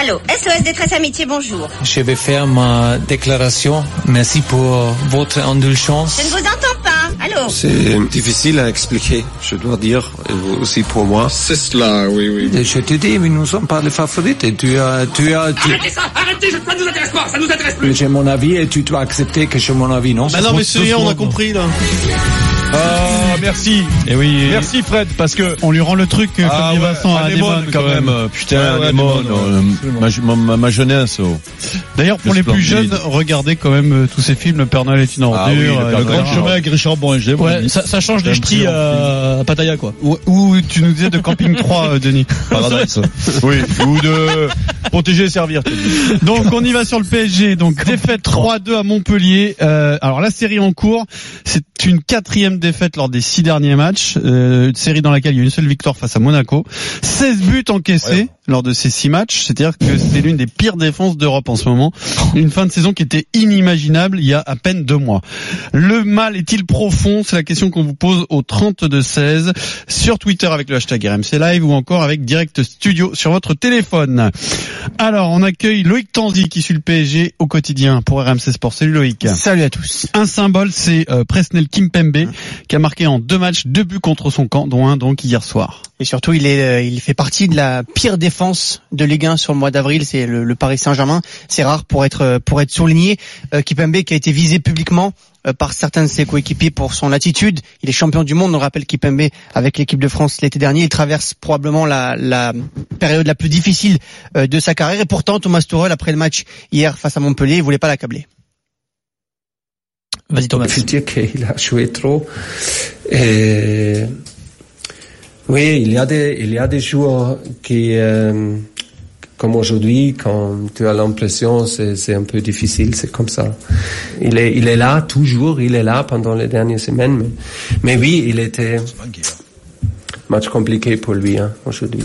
Allô, SOS Détresse Amitié, bonjour. Je vais faire ma déclaration. Merci pour votre indulgence. Je ne vous entends pas. Allô C'est difficile à expliquer, je dois dire, aussi pour moi. C'est cela, oui, oui. Je te dis, mais nous sommes pas les favorites. Et tu as, tu as, tu... Arrêtez ça Arrêtez, ça ne nous intéresse pas, ça nous intéresse plus J'ai mon avis et tu dois accepter que j'ai mon avis, non? Bah non, mais celui on a compris, là. Ah, merci. Et oui. Merci Fred, parce que On lui rend le truc euh, Ah dit ouais, Vincent à Anémone, quand même. Putain, Ouais, ouais, Anémone, euh, ma, ma, ma jeunesse. oh. D'ailleurs, pour Le les plus jeunes, regardez quand même euh, tous ces films. Le Père Noël est une ordure. Ah oui, le grand chemin avec Richard Boinger. Ouais, ça, ça change des ch'tis à, Pattaya, quoi. Ou, ou tu nous disais de Camping 3, euh, Denis. Paradise. oui, ou de protéger et servir. Donc on y va sur le PSG. Donc défaite 3-2 à Montpellier. Euh, alors la série en cours, c'est une quatrième défaite lors des six derniers matchs. Euh, une série dans laquelle il y a une seule victoire face à Monaco. 16 buts encaissés Ouais. lors de ces six matchs. C'est-à-dire que c'est l'une des pires défenses d'Europe en ce moment. Une fin de saison qui était inimaginable il y a à peine deux mois. Le mal est-il profond? C'est la question qu'on vous pose au 32-16 sur Twitter avec le hashtag RMC Live ou encore avec Direct Studio sur votre téléphone. Alors, on accueille Loïc Tanzi qui suit le PSG au quotidien pour RMC Sport. Salut Loïc. Salut à tous. Un symbole, c'est euh, Presnel Kimpembe qui a marqué en deux matchs deux buts contre son camp, dont un donc hier soir. Et surtout, il est, euh, il fait partie de la pire défense de Ligue 1 sur le mois d'avril. C'est le, Paris Saint-Germain. C'est rare pour être euh, pour être souligné. Euh, Kipembe qui a été visé publiquement euh, par certains de ses coéquipiers pour son attitude. Il est champion du monde. On rappelle Kipembe avec l'équipe de France l'été dernier. Il traverse probablement la, la période la plus difficile de sa carrière. Et pourtant, Thomas Tuchel après le match hier face à Montpellier, il voulait pas l'accabler. Vas-y, Thomas. Je veux dire qu'il a joué trop. Et oui, il y a des, il y a des joueurs qui, euh, comme aujourd'hui, quand tu as l'impression c'est, c'est un peu difficile, c'est comme ça. Il est, il est là toujours, il est là pendant les dernières semaines, mais, mais oui, il était match compliqué pour lui hein, aujourd'hui.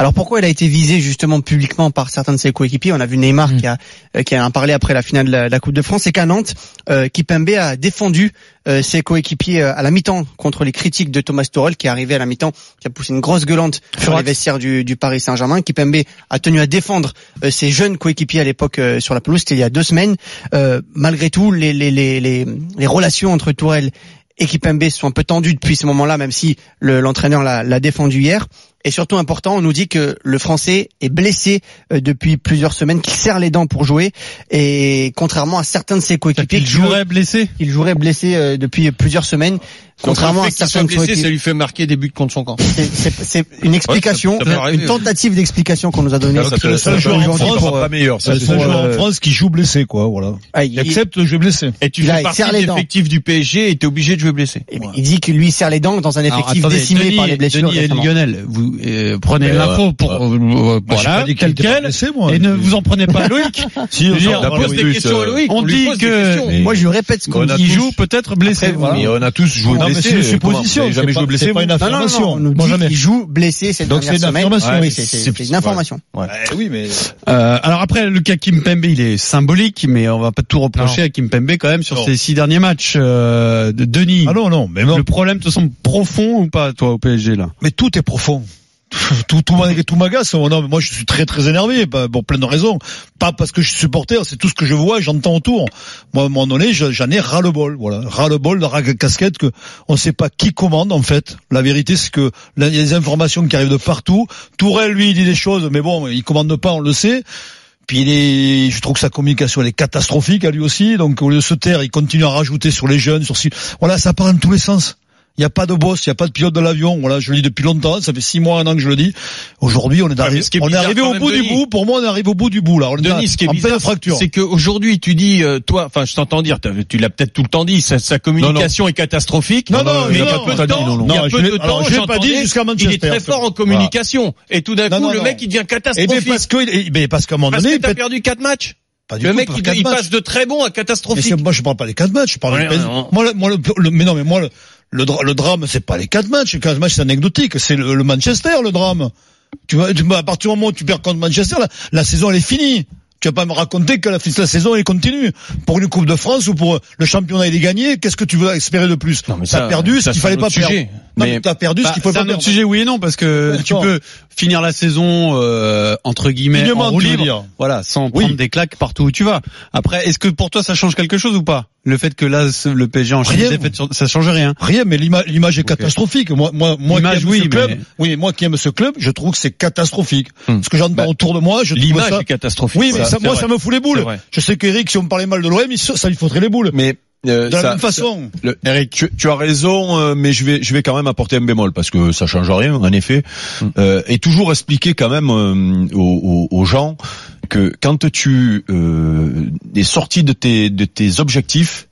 Alors pourquoi il a été visé justement publiquement par certains de ses coéquipiers? On a vu Neymar qui a euh, qui a en parlé après la finale de la, de la Coupe de France. Et qu'à Nantes, euh, Kipembe a défendu euh, ses coéquipiers euh, à la mi-temps contre les critiques de Thomas Tuchel qui est arrivé à la mi-temps, qui a poussé une grosse gueulante sur les vestiaires du, du Paris Saint-Germain. Kipembe a tenu à défendre euh, ses jeunes coéquipiers à l'époque euh, sur la pelouse. C'était il y a deux semaines. Euh, malgré tout, les, les, les, les, les relations entre Tourelle et Kipembe sont un peu tendues depuis ce moment-là, même si le- l'entraîneur l'a l'a défendu hier. Et surtout important, on nous dit que le Français est blessé euh, depuis plusieurs semaines, qu'il serre les dents pour jouer. Et contrairement à certains de ses coéquipiers Il jouerait blessé. il jouerait blessé depuis plusieurs semaines, contrairement à fait qu'il certains soit de blessé, ça lui fait marquer des buts contre son camp. C'est- C'est c'est une explication, ça peut arriver, une tentative d'explication qu'on nous a donnée. Ça, c'est le seul joueur en France, pas meilleur. C'est le seul joueur en France qui joue blessé, quoi, voilà. Ah, Il il, accepte de jouer blessé. Et tu fais partie de dents. l'effectif du PSG et t'es obligé de jouer blessé. il- il dit que lui serre les dents dans un Alors, effectif attendez, décimé Denis, par les blessures. Denis et. Lionel, vous euh, prenez l'info pour euh, euh, voilà pas dit qu'il tel était pas quel blessé, moi. et ne vous en prenez pas Loïc. Si, on pose des questions à euh, Loïc. on dit que- Moi je répète ce qu'on dit. il joue peut-être blessé. Mais on a tous joué blessé. mais c'est une Comment supposition, jamais joué blessé, c'est pas une Non, non, jamais. qu'il joue blessé cette Donc, dernière c'est une semaine. affirmation. Oui, c'est- une information. Eh oui, mais. Euh, alors après, le cas Kimpembe, il est symbolique, mais on va pas tout reprocher à Kimpembe quand même sur ses six derniers matchs. Euh, de Denis, Ah non, non, mais non. le problème te semble profond ou pas, toi, au PSG là? Mais tout est profond. Tout, tout, tout m'agace. Moi, je suis très, très énervé, bah, pour plein de raisons. Pas parce que je suis supporter, c'est tout ce que je vois et j'entends autour. Moi, à un moment donné, je- j'en ai ras le bol, voilà. Ras le bol de la casquette que on sait pas qui commande, en fait. La vérité, c'est que il y a des informations qui arrivent de partout. Tourelle, lui, dit des choses, mais bon, il commande pas, on le sait. Puis il est, je trouve que sa communication elle est catastrophique à lui aussi. Donc au lieu de se taire, il continue à rajouter sur les jeunes, sur voilà, ça part dans tous les sens. Il n'y a pas de boss, il n'y a pas de pilote de l'avion. Voilà, je le dis depuis longtemps, ça fait six mois, un an que je le dis. Aujourd'hui, on est Ouais, arrivé, mais est on est arrivé au bout du Denis. bout. Pour moi, on est arrivé au bout du bout là. On est Denis, ce qui est en bizarre, fracture. c'est qu'aujourd'hui, tu dis, euh, toi, enfin, je t'entends dire, tu l'as peut-être tout le temps dit, sa, sa communication est catastrophique. Non, non, mais non, il y a non, peu non, de temps, non, non. il y a Non, peu de temps, je pas dit jusqu'à Il est très fort en communication. Et tout d'un Non, coup, non, le non. mec, il devient Eh catastrophique. bien, parce que, eh ben, parce qu'à un moment Parce donné, que t'as perdu quatre matchs. pas du Le mec, il, passe de très bon à Mais catastrophique. moi, je parle pas des quatre matchs. Je parle Ouais, du- non. moi, moi, mais non, mais moi, le, dra- le drame, c'est pas les quatre matchs. Les quatre matchs, c'est anecdotique. C'est le, le Manchester, le drame. Tu vois, tu- à partir du moment où tu perds contre Manchester, la, la saison, elle est finie. Tu vas pas me raconter que la, la saison est continue. Pour une Coupe de France ou pour le championnat il est gagné, qu'est-ce que tu veux espérer de plus? Non, mais T'as perdu ce qu'il c'est fallait un pas autre perdre. sujet. Non, Mais- t'as perdu ce qu'il faut c'est pas un autre perdre. sujet, oui et non, parce que tu peux finir la saison euh, entre guillemets en roue libre, voilà, sans Oui. prendre des claques partout où tu vas. Après, est-ce que pour toi ça change quelque chose ou pas? Le fait que là le PSG en Rien. sur- ça change rien. Rien, mais l'ima- l'image est catastrophique. Moi, moi, moi qui aime oui, ce club, mais- oui, mais moi qui aime ce club, je trouve que c'est catastrophique. Hmm. Ce que j'entends Bah, autour de moi, je L'image ça. est catastrophique. Oui, mais ça, moi, vrai. ça me fout les boules. Je sais qu'Eric, si on parlait mal de l'OM, ça lui faudrait les boules. Mais euh, de la ça- même façon. Le- Eric, tu, tu as raison, euh, mais je vais, je vais quand même apporter un bémol parce que ça change rien, en effet, Euh, et toujours expliquer quand même euh, aux- aux gens que quand tu euh, es sorti de tes, de tes objectifs,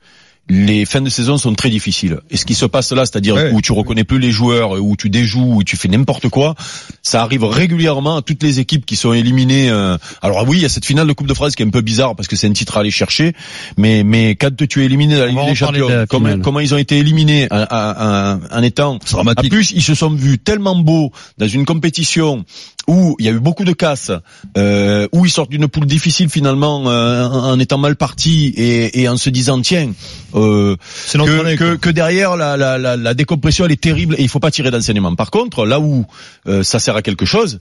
les fins de saison sont très difficiles. Et ce qui se passe là, c'est-à-dire Ouais. où tu reconnais plus les joueurs, où tu déjoues, où tu fais n'importe quoi, ça arrive régulièrement à toutes les équipes qui sont éliminées. euh, Alors oui, il y a cette finale de Coupe de France qui est un peu bizarre parce que c'est un titre à aller chercher, mais mais quand tu es éliminé dans la Ligue des de Champions, la comment, finale. comment ils ont été éliminés en, en- en- étant C'est dramatique. en plus, ils se sont vus tellement beaux dans une compétition où il y a eu beaucoup de casse, euh, où ils sortent d'une poule difficile finalement euh, en étant mal partis et, et en se disant tiens euh, que, année, que, que derrière la, la, la, la décompression elle est terrible et il faut pas tirer d'enseignement. Par contre, là où euh, ça sert à quelque chose,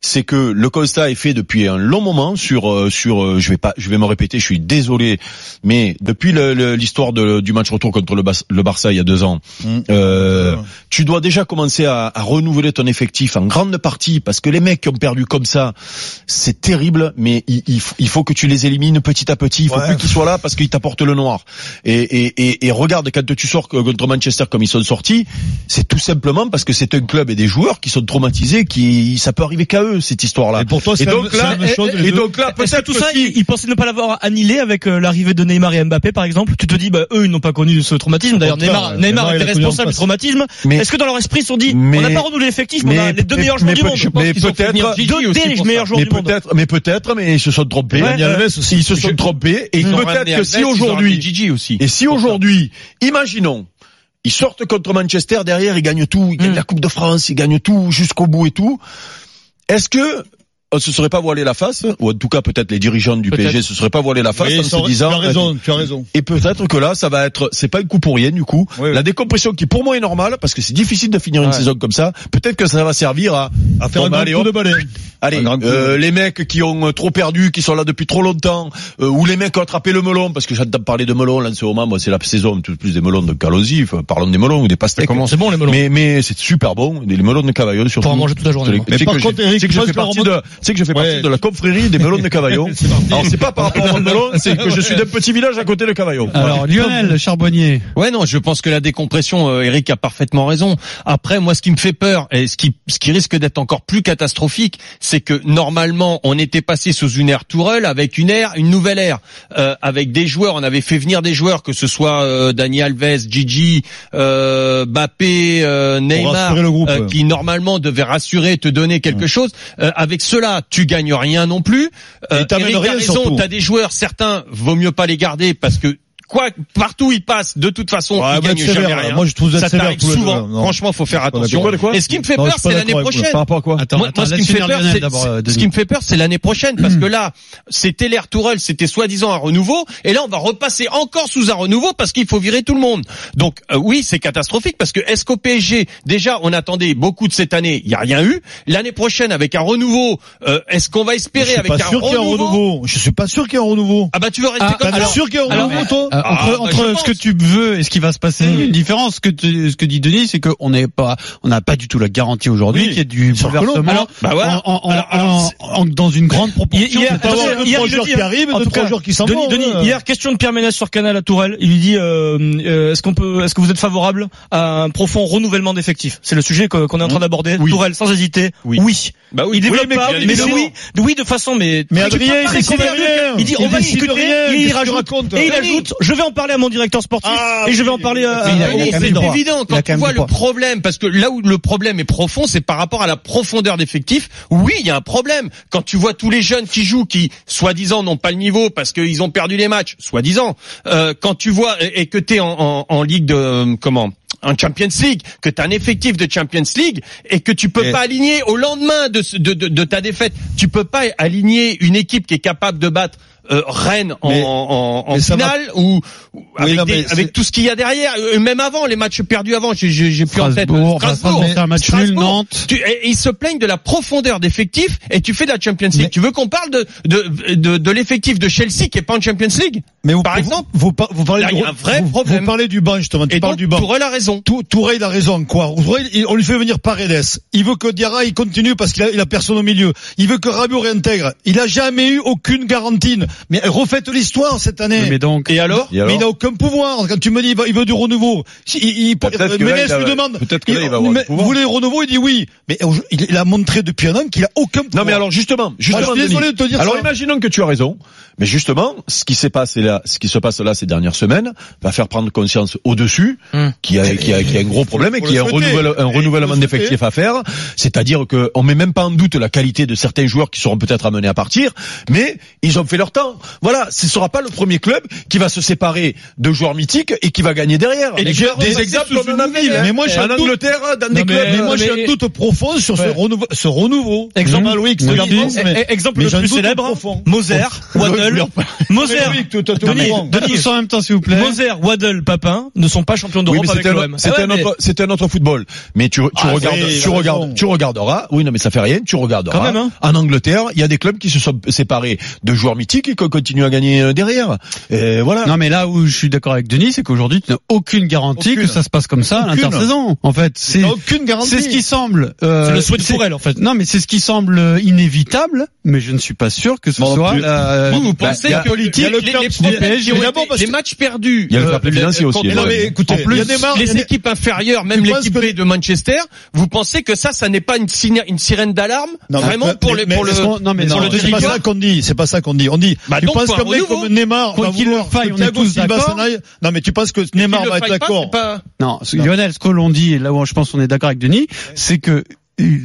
c'est que le constat est fait depuis un long moment sur euh, sur euh, je vais pas je vais me répéter je suis désolé mais depuis l'histoire de- du match retour contre le, Bas- le Barça il y a deux ans Mm. euh, tu dois déjà commencer à, à renouveler ton effectif en grande partie parce que les mecs qui ont perdu comme ça c'est terrible mais il, il faut- il faut que tu les élimines petit à petit il faut Ouais. plus qu'ils soient là parce qu'ils t'apportent le noir et, et, et, et regarde quand tu sors contre Manchester comme ils sont sortis c'est tout simplement parce que c'est un club et des joueurs qui sont traumatisés qui ça peut arriver qu'à eux cette histoire là Et pour toi, c'est et la- donc là même chose, les et donc là Est-ce que peut-être tout ça, ils, ils pensaient ne pas l'avoir annihilé avec euh, l'arrivée de Neymar et Mbappé, par exemple? Tu te dis, bah, eux, ils n'ont pas connu ce traumatisme. D'ailleurs, Neymar. Neymar était responsable du traumatisme. Mais- Est-ce que dans leur esprit, ils se sont dit, Mais- on n'a pas renouvelé l'effectif, mais on a les deux meilleurs joueurs du monde. je- mais qu'ils ont fait peut-être mais du monde. peut-être, mais peut-être, mais ils se sont trompés. Ils se sont trompés. Et peut-être que si aujourd'hui, Gigi aussi. et si aujourd'hui, imaginons, ils sortent contre Manchester, derrière ils gagnent tout, ils gagnent Mm. la Coupe de France, ils gagnent tout jusqu'au bout et tout. Est-ce que se serait pas voilé la face, ou en tout cas peut-être les dirigeants du. PSG se seraient pas voilé la face Oui, en se disant. tu as raison, tu as raison. Et peut-être que là, ça va être, c'est pas un coup pour rien du coup. Oui, oui. La décompression qui pour moi est normale parce que c'est difficile de finir une saison comme ça. Peut-être que ça va servir à, À faire Bon, un bah, grand allez, coup de balai. Allez, euh, de- les mecs qui ont euh, trop perdu, qui sont là depuis trop longtemps, euh, ou les mecs qui ont attrapé le melon, parce que j'entends parler de melon là en ce moment, moi c'est la saison tout plus des melons de Calosi, enfin, parlons des melons ou des pastèques. C'est bon, les melons. Mais mais c'est super bon, les melons de Cavaillon surtout. Pour en manger toute la journée. Mais par contre, Eric, que je fais partie de, sais que je fais Ouais. partie de la confrérie des melons de Cavaillon. C'est. Alors c'est pas par rapport au melon, c'est que je suis d'un petit village à côté de Cavaillon. Alors Lionel Charbonnier, Ouais, non, je pense que la décompression, euh, Eric a parfaitement raison. Après, moi, ce qui me fait peur et ce qui, ce qui risque d'être encore plus catastrophique, c'est que normalement, on était passé sous une ère Tourelle avec une ère, une nouvelle ère, euh, avec des joueurs. On avait fait venir des joueurs, que ce soit euh, Dani Alves, Gigi, euh, Bappé, euh, Neymar, le groupe. euh, qui normalement devaient rassurer, te donner quelque chose. Euh, avec cela, tu gagnes rien non plus. Euh, Et rien, raison, t'as des joueurs, certains, vaut mieux pas les garder parce que quoi, partout ils passent, de toute façon, Ouais, êtes gagnent jamais sévère, rien. Moi, je trouve ça t'arrive souvent. non. Franchement, faut faire attention. Et ce qui me fait Non, peur, c'est l'année prochaine. Par rapport à quoi attends, Moi, attends, moi, ce qui me fait peur, c'est ce qui me fait peur, c'est l'année prochaine, parce que là, c'était l'ère Tourelle, c'était soi-disant un renouveau, et là, on va repasser encore sous un renouveau parce qu'il faut virer tout le monde. Donc, euh, oui, c'est catastrophique parce que est-ce qu'au PSG, déjà, on attendait beaucoup de cette année, il y a rien eu. L'année prochaine, avec un renouveau, euh, est-ce qu'on va espérer avec un renouveau? Je suis pas sûr qu'il y ait un renouveau. Ah bah tu veux rester Ah, comme ça sûr qu'il y a un alors, renouveau, toi? Euh, Ah, entre bah, entre ce que tu veux et ce qui va se passer, Mm. une différence. Ce que tu- ce que dit Denis, c'est qu'on n'est pas, on n'a pas du tout la garantie aujourd'hui Oui. qu'il y ait du bouleversement Alors, bah voilà. en, en- Alors, en- alors, en- dans une grande proportion. Hier, deux, hier, il dit, qui arrivent, trois cas, joueurs qui s'en Denis, vont. Denis, hein. hier, question de Pierre Ménès sur Canal à Tourelle. Il lui dit, euh, euh, est-ce qu'on peut, est-ce que vous êtes favorable à un profond renouvellement d'effectifs? C'est le sujet qu'on est en train d'aborder. Oui. Tourelle, sans hésiter. Oui. Oui. Bah oui. Il développe Oui, mais pas, mais oui, oui de façon, mais Mais Adrien, il. Il dit, Il on va discuter, il racontes et il ajoute, je vais en parler à mon directeur sportif, Ah, et je vais en parler à, c'est évident quand tu vois le problème, parce que là où le problème est profond, c'est par rapport à la profondeur d'effectifs. Oui, il y a un problème. Quand tu vois tous les jeunes qui jouent, qui soi-disant n'ont pas le niveau parce qu'ils ont perdu les matchs, soi-disant. Euh, quand tu vois et et que t'es en, en, en ligue de euh, comment en Champions League, que tu as un effectif de Champions League et que tu peux Et- pas aligner au lendemain de, ce- de, de, de ta défaite, tu peux pas aligner une équipe qui est capable de battre euh, Rennes en, Mais- en, en mais ça va- finale ou, avec, non, des- mais c'est- avec tout ce qu'il y a derrière, euh, même avant les matchs perdus avant, j'ai- plus en tête. Strasbourg, un match nul, Strasbourg. Nantes. Tu- et, et ils se plaignent de la profondeur d'effectif et tu fais de la Champions League. Mais- Tu veux qu'on parle de de, de, de l'effectif de Chelsea qui est pas en Champions League Mais vous, Par vous- exemple, vous, par- vous parlez là, du, il y a un vrai vous, problème. vous parlez du banc justement. Tu Et parles donc du banc. Tourelle a raison. Tou- Touré, il a raison, quoi. Touré, il- on lui fait venir Paredes. Il veut que Diarra, il continue parce qu'il a, il a personne au milieu. Il veut que Rabiot réintègre. Il a jamais eu aucune garantie. Mais refaites l'histoire cette année. Mais donc, Et alors Et alors Mais il n'a aucun pouvoir. Quand tu me dis il, va- il veut du renouveau, si, il, Peut-être que là, Ménès lui demande. peut-être que là, il va avoir mais du pouvoir. Vous voulez le renouveau Il dit oui. Mais il, il a montré depuis un an qu'il a aucun pouvoir. Non mais alors justement, justement, Ah, je suis désolé Denis. de te dire alors ça. imaginons que tu as raison, mais justement, ce qui s'est passé là, ce qui se passe là ces dernières semaines, va faire prendre conscience au-dessus qu'il y a, qu'il y a, qu'il y a un gros problème et qu'il y a un, renouvelle- renouvellement le d'effectifs à faire. C'est-à-dire que on met même pas en doute la qualité de certains joueurs qui seront peut-être amenés à partir, mais ils ont fait leur temps. Voilà, ce sera pas le premier club qui va se séparer de joueurs mythiques et qui va gagner derrière. Et des exemples nouvelle, mille, hein. mais moi, j'ai en un doute. Angleterre, dans des Non, mais, clubs. mais moi, mais- j'ai un doute profond sur ce renouveau. Exemple- Loïc, le plus célèbre. Moser, Waddle, Moser, en même temps, s'il vous plaît. Moser, Waddle, Papin ne sont pas champions Oui, d'Europe avec c'était un, l'OM. c'était ouais, un mais- autre, c'était un autre football. Mais tu, tu Ah, regardes, oui, tu regardes, tu regarderas. Oui, non, mais ça fait rien. Tu regarderas. Quand même, hein. En Angleterre, il y a des clubs qui se sont séparés de joueurs mythiques et qui continuent à gagner euh, derrière. Et voilà. Non mais là où je suis d'accord avec Denis, c'est qu'aujourd'hui tu n'as aucune garantie Aucune. que ça se passe comme ça à l'intersaison. En fait, c'est Il n'a aucune garantie. c'est ce qui semble. euh, C'est le souhait en fait. Non mais c'est ce qui semble euh, inévitable, mais je ne suis pas sûr que ce soit bah, pensez que le les, matchs perdus, Il y a le euh, fair play financier aussi, contre- il y a Non, le- mais écoutez, les équipes inférieures, même l'équipe de Manchester, vous pensez que ça, ça n'est pas une, sirène- une sirène d'alarme Non, vraiment mais- pour, mais- les, mais pour le non, mais le c'est pas ça qu'on dit, c'est pas ça qu'on dit. On dit, Bah tu penses qu'un mec comme Neymar Quoi va qu'il vouloir le on est tous d'accord. Non, mais tu penses que Neymar va le être d'accord Non, Lionel, ce que l'on dit, et là où je pense qu'on est d'accord avec Denis, c'est que euh,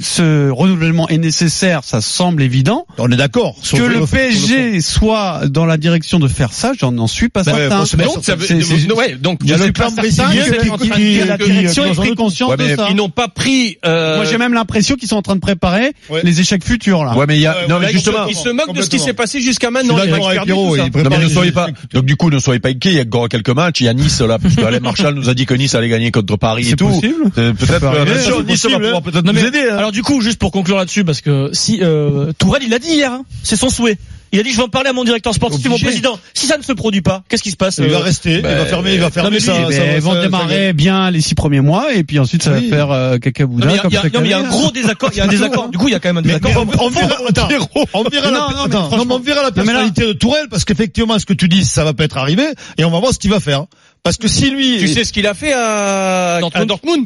ce renouvellement est nécessaire, ça semble évident. On est d'accord. Que le. PSG soit dans la direction de faire ça, j'en n'en suis pas Bah, certain. Donc, ça veut, ouais, donc, Il y a je le suis pas plan certain brésilien qu'ils qui- sont en qui- train qui- de- que la qui- direction qui- est dans un pris Ouais, de mais ça. Ils n'ont pas pris, euh, Moi j'ai même l'impression qu'ils sont en train de préparer Ouais. les échecs futurs là. Ouais, mais il y a, Ouais, non, mais là, justement. ils se moquent de ce qui s'est passé jusqu'à maintenant. ne soyez pas, donc du coup, ne soyez pas inquiets, il y a encore quelques matchs, il y a Nice, là, puisque Alain Marchal nous a dit que Nice allait gagner contre Paris et C'est tout. possible Euh, Peut-être, peut euh, Nice va possible, pouvoir peut-être nous hein. Alors du coup, juste pour conclure là-dessus, parce que si euh, Tourelle, il l'a dit hier, hein, c'est son souhait. Il a dit je vais en parler à mon directeur sportif mon président. Si ça ne se produit pas, qu'est-ce qui se passe Il va euh, rester, il va fermer, il va fermer mais ça. lui, ça- ils vont ça- démarrer bien les six premiers mois et puis ensuite ça Oui. va faire euh, Non, cacaboudin mais il y a- comme il y a- chaque non, mais il y a un gros désaccord. Il y a un désaccord. Du coup, il y a quand même un désaccord. mais on, on verra, attends, on verra la, Non, non, attends, non, on verra la Non, personnalité de Tourelle parce qu'effectivement, ce que tu dis, ça va pas être arrivé et on va voir ce qu'il va faire. Parce que si lui, Tu sais ce qu'il a fait à, à Dortmund? Dortmund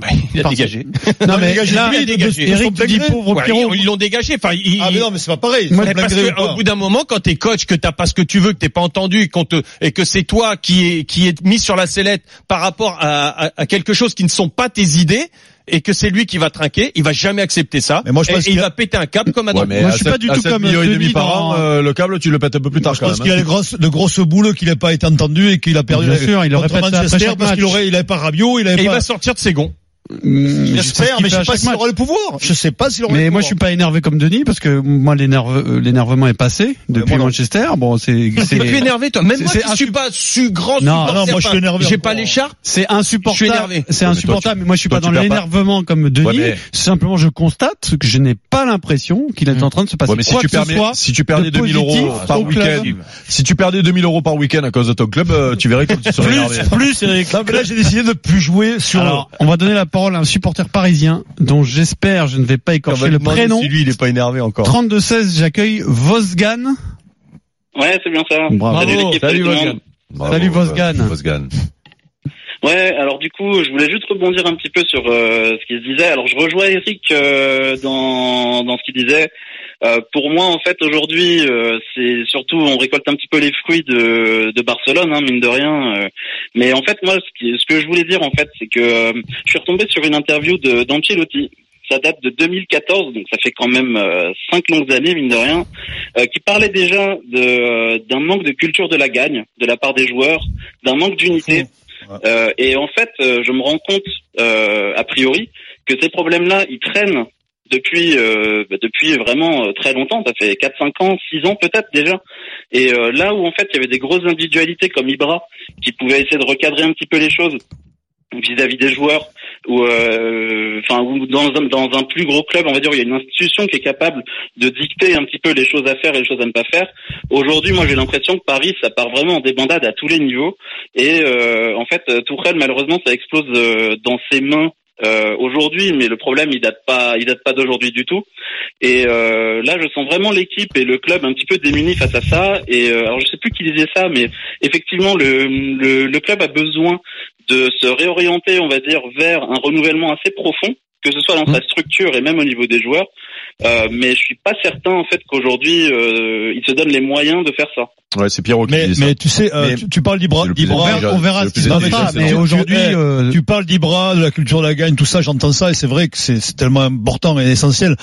non, Il a dégagé. Non mais dégagé là, lui, de- de- Eric tu dis degré. pauvre Ouais, Pierrot. ils l'ont dégagé. Enfin, il- ah mais non, mais c'est pas pareil. Moi, pas parce que, au pas. bout d'un moment, quand t'es coach, que t'as pas ce que tu veux, que t'es pas entendu, et qu'on te, et que c'est toi qui est, qui est mis sur la sellette par rapport à, à, à quelque chose qui ne sont pas tes idées, et que c'est lui qui va trinquer, il va jamais accepter ça. Mais moi, je et, pense et qu'il il a- va péter un câble comme à Ouais, mais Moi, je suis sept- pas du tout comme millions et Denis demi par an, euh, le câble, tu le pètes un peu plus Moi, tard je quand pense même. qu'il y a grosses, de grosses boules qu'il n'a pas été entendu et qu'il a perdu Bien sûr, il Manchester chaque parce qu'il aurait, il avait pas Rabiot, il avait Et il pas. va sortir de ses gonds. Hum, J'espère, mais je sais pas s'il aura le pouvoir. Je sais pas s'il aura Mais le moi pouvoir. je suis pas énervé comme Denis parce que moi l'énerve- euh, l'énervement est passé depuis moi. Manchester. Bon c'est T'es c'est plus énervé, toi. Même c'est- moi c'est qui suis pas su grand Non, non, moi, je suis énervé J'ai pas l'écharpe. c'est insupportable. Je suis énervé. C'est insupportable. Mais moi je suis toi, pas dans l'énervement comme Denis. Ouais, mais- Simplement je constate que je n'ai pas l'impression qu'il est en train de se passer Ouais, mais si quoi tu que ce perdais, soit. si tu perdais de 2000 euros par week-end, si tu perdais 2000 euros par week-end à cause de ton club, euh, tu verrais comme tu serais énervé. Plus, plus, là, j'ai décidé de plus jouer sur. On va donner la parole à un supporter parisien dont j'espère, je ne vais pas écorcher le prénom. Si lui, il est pas énervé encore. 32-16, j'accueille Vosgan. Ouais, c'est bien ça. Bravo. Salut l'équipe, Salut. Bravo, Wolfgang. euh, Wolfgang. Ouais, alors du coup, je voulais juste rebondir un petit peu sur euh, ce qu'il se disait. Alors, je rejoins Eric euh, dans, dans ce qu'il disait. Euh, pour moi, en fait, aujourd'hui, euh, c'est surtout, on récolte un petit peu les fruits de, de Barcelone, hein, mine de rien. euh. mais en fait, moi, ce, qui- ce que je voulais dire, en fait, c'est que euh, je suis retombé sur une interview de d'Ancelotti. Ça date de 2014, donc ça fait quand même euh, cinq longues années, mine de rien, euh, qui parlait déjà d'un manque de culture de la gagne de la part des joueurs, d'un manque d'unité. Euh, et en fait, euh, je me rends compte, euh, a priori, que ces problèmes-là, ils traînent depuis euh, bah, depuis vraiment euh, très longtemps. Ça fait 4, 5 ans, 6 ans peut-être déjà. Et euh, là où en fait il y avait des grosses individualités comme Ibra qui pouvaient essayer de recadrer un petit peu les choses vis-à-vis des joueurs ou euh, enfin ou dans un, dans un plus gros club on va dire il y a une institution qui est capable de dicter un petit peu les choses à faire et les choses à ne pas faire aujourd'hui moi j'ai l'impression que Paris ça part vraiment en débandade à tous les niveaux et euh, en fait Tourelle malheureusement ça explose euh, dans ses mains euh, aujourd'hui, mais le problème il date pas, il date pas d'aujourd'hui du tout. Et euh, là, je sens vraiment l'équipe et le club un petit peu démunis face à ça. Et euh, alors, je sais plus qui disait ça, mais effectivement, le, le, le club a besoin de se réorienter, on va dire, vers un renouvellement assez profond, que ce soit dans sa structure et même au niveau des joueurs. Euh, mais je suis pas certain en fait qu'aujourd'hui euh, il se donne les moyens de faire ça. Ouais, c'est Pierrot qui Mais, disait ça. mais tu sais, euh, Mais tu, tu parles d'Ibra, on verra ce le qui se passera, mais aujourd'hui, Tu- euh, tu parles d'Ibra, de la culture de la gagne, tout ça, j'entends ça, et c'est vrai que c'est c'est tellement important et essentiel.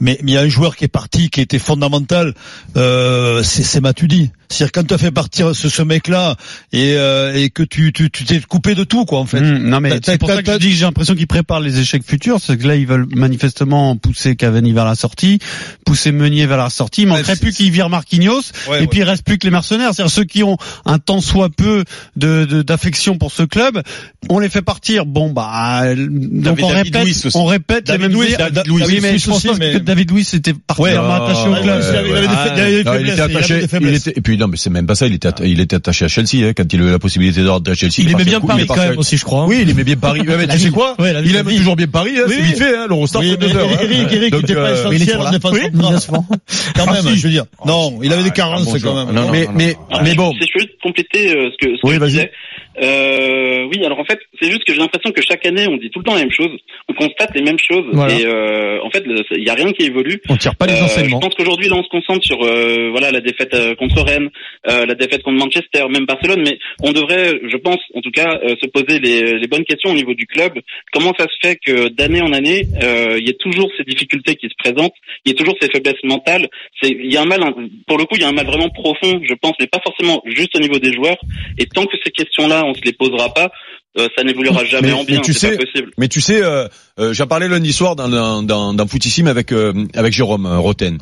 Mais mais il y a un joueur qui est parti, qui était fondamental, euh, c'est c'est Matuidi. C'est-à-dire quand tu as fait partir ce, ce mec-là et, euh, et que tu tu tu t'es coupé de tout, quoi, en fait. Hum, non mais c'est pour ça que je dis que j'ai l'impression qu'ils préparent les échecs futurs, c'est que là ils veulent manifestement pousser Cavani vers la sortie, pousser Meunier vers la sortie, il manquerait plus qu'ils virent Marquinhos et puis il reste plus que les mercenaires, c'est-à-dire ceux qui ont un tant soit peu de de- d'affection pour ce club, on les fait partir. Bon bah donc on répète, aussi. on répète David les mêmes. David Oui, Luiz mais je pense pas mais- que David Luiz était particulièrement Ouais, attaché au ouais, club. il avait- il des fa- il avait des il était il avait attaché, des il était, et puis non, mais c'est même pas ça, il était, il était attaché à Chelsea, hein, quand il a eu la possibilité de rentrer à Chelsea. Il est aimait bien au coup, Paris il quand même aussi, je crois. Oui, il aimait bien Paris. Mais La tu sais quoi? Il aime toujours bien Paris, hein, Oui, c'est oui. vite fait, hein, l'Eurostar Oui, fait mais deux heures. hein. Eric, Eric, Donc, n'était pas euh, essentiel en défense centrale. Quand Ah, même, je veux dire. Non, il avait des carences quand même. Mais, mais, mais bon. Si je peux juste compléter euh, ce que ce que Oui, je vas-y. disais. Euh, oui, alors en fait, c'est juste que j'ai l'impression que chaque année, on dit tout le temps la même chose, on constate les mêmes choses, Voilà. et euh, en fait, il y a rien qui évolue. On tire pas les Euh, enseignements. Je pense qu'aujourd'hui, là, on se concentre sur euh, voilà la défaite euh, contre Rennes, euh, la défaite contre Manchester, même Barcelone, mais on devrait, je pense, en tout cas, euh, se poser les, les bonnes questions au niveau du club. Comment ça se fait que d'année en année, euh, il y a toujours ces difficultés qui se présentent, il y a toujours ces faiblesses mentales? C'est, il y a un mal, pour le coup, il y a un mal vraiment profond, je pense, mais pas forcément juste au niveau des joueurs. Et tant que ces questions-là, on se les posera pas, euh, ça n'évoluera jamais Mais- en bien. mais tu C'est sais- pas possible. Mais tu sais, euh, euh, j'en parlais lundi soir dans dans dans, dans Footissime avec euh, avec Jérôme euh, Roten,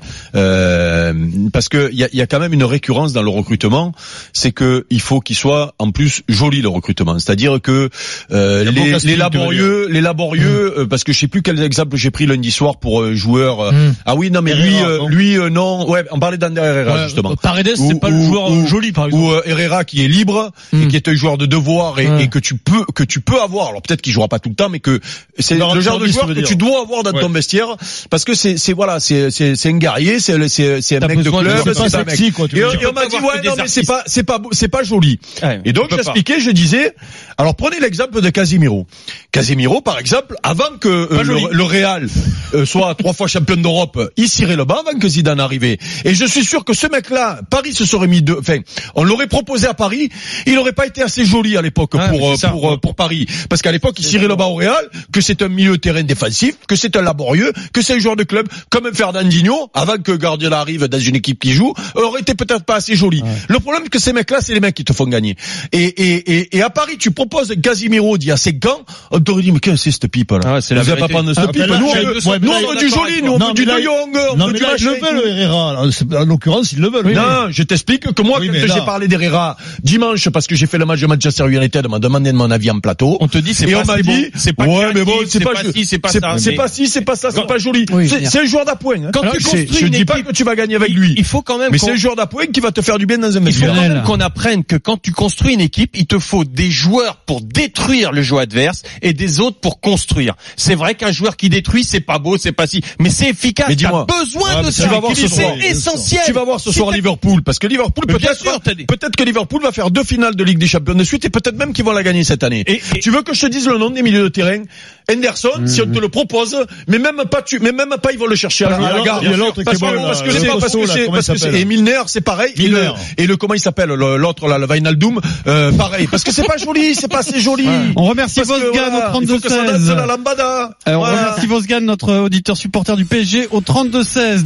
euh, parce que il y a, il y a quand même une récurrence dans le recrutement, c'est que il faut qu'il soit en plus joli le recrutement, c'est-à-dire que euh, les, les laborieux, les laborieux, euh, parce que je sais plus quel exemple j'ai pris lundi soir pour euh, joueur. euh, Mm. Ah oui, non mais lui, Herrera, euh, lui euh, non, ouais, on parlait d'Ander Herrera Ouais, justement. Paredes, c'est pas le ou- joueur ou- joli, par exemple. ou euh, Herrera qui est libre et Mm. qui est un joueur de devoir et, Ouais. et que tu peux que tu peux avoir. Alors peut-être qu'il jouera pas tout le temps, mais que c'est le genre de joueur que dire. tu dois avoir dans Ouais. ton vestiaire parce que c'est c'est voilà c'est c'est c'est un guerrier, c'est c'est c'est un mec de de- club, C'est pas un mec. sexy, quoi. tu Et, on- dire. et on m'a dit ouais que non mais c'est pas c'est pas c'est pas joli. Ouais, Et donc j'expliquais, je disais, alors prenez l'exemple de Casemiro. Casemiro par exemple, avant que euh, le, le Real euh, soit trois fois champion d'Europe, il cirait le banc avant que Zidane arrivait. Et je suis sûr que ce mec-là, Paris se serait mis deux, enfin, on l'aurait proposé à Paris, il aurait pas été assez joli à l'époque pour euh, ça. Pour euh, pour Paris, parce qu'à l'époque il cirait le banc au Real, que c'est un milieu terrain défensif, que c'est un laborieux, que c'est un joueur de club comme un Fernandinho, avant que Guardiola arrive dans une équipe qui joue, aurait été peut-être pas assez joli. Le problème c'est que ces mecs-là, c'est les mecs qui te font gagner. Et et et, et à Paris, tu proposes Casimiro d'il y a 5 ans, on t'aurait dit mais qu'est-ce que c'est cette pipe là Ah ouais, c'est la Vous allez pas prendre cette Ah, pipe. là, Nous, on veut, ouais, nous, on veut du joli, nous on veut du Non, De Jong, on Non, veut du ils le veulent, Herrera. En l'occurrence, ils le veulent. Non, je t'explique que moi, quand j'ai parlé d'Herrera dimanche, parce que j'ai fait le match de Manchester United, on m'a demandé de mon avis en plateau. On te dit c'est pas on m'a si dit, c'est pas ouais, mais bon, créatif, c'est pas, si, c'est pas c'est ça. c'est pas si, c'est pas ça, c'est pas joli. C'est- un joueur d'appoint. hein. Quand tu construis je une dis pas équipe, que tu vas gagner avec lui. Il faut quand même Mais c'est un joueur d'appoint qui va te faire du bien dans un Il faut quand même qu'on apprenne que quand tu construis une équipe, il te faut des joueurs pour détruire le jeu adverse et des autres pour construire. C'est vrai qu'un joueur qui détruit, c'est pas beau, c'est pas si, mais c'est efficace. Mais T'as dis-moi. besoin Ah, de ça. tu vas voir ce soir. C'est essentiel. Tu vas voir ce soir Liverpool, parce que Liverpool peut-être, peut-être que Liverpool va faire deux finales de Ligue des Champions de suite et peut-être même qu'ils vont la gagner cette année. Et- et- tu veux que je te dise le nom des milieux de terrain? Henderson, si on te le propose, mais même pas tu, mais même pas ils vont le chercher à la, gare. il y a l'autre qui Parce bon, parce que le c'est parce que là, c'est, parce que c'est, et Milner, c'est pareil. Et le, Milner. et le, comment il s'appelle, le- l'autre là, le Wijnaldum, euh, pareil. Parce que c'est pas joli, c'est pas assez joli. On remercie Wolfgang voilà, au il faut que ça 32-16. danse la lambada. Euh, on Voilà. remercie Wolfgang, notre auditeur supporter du PSG au 32-16.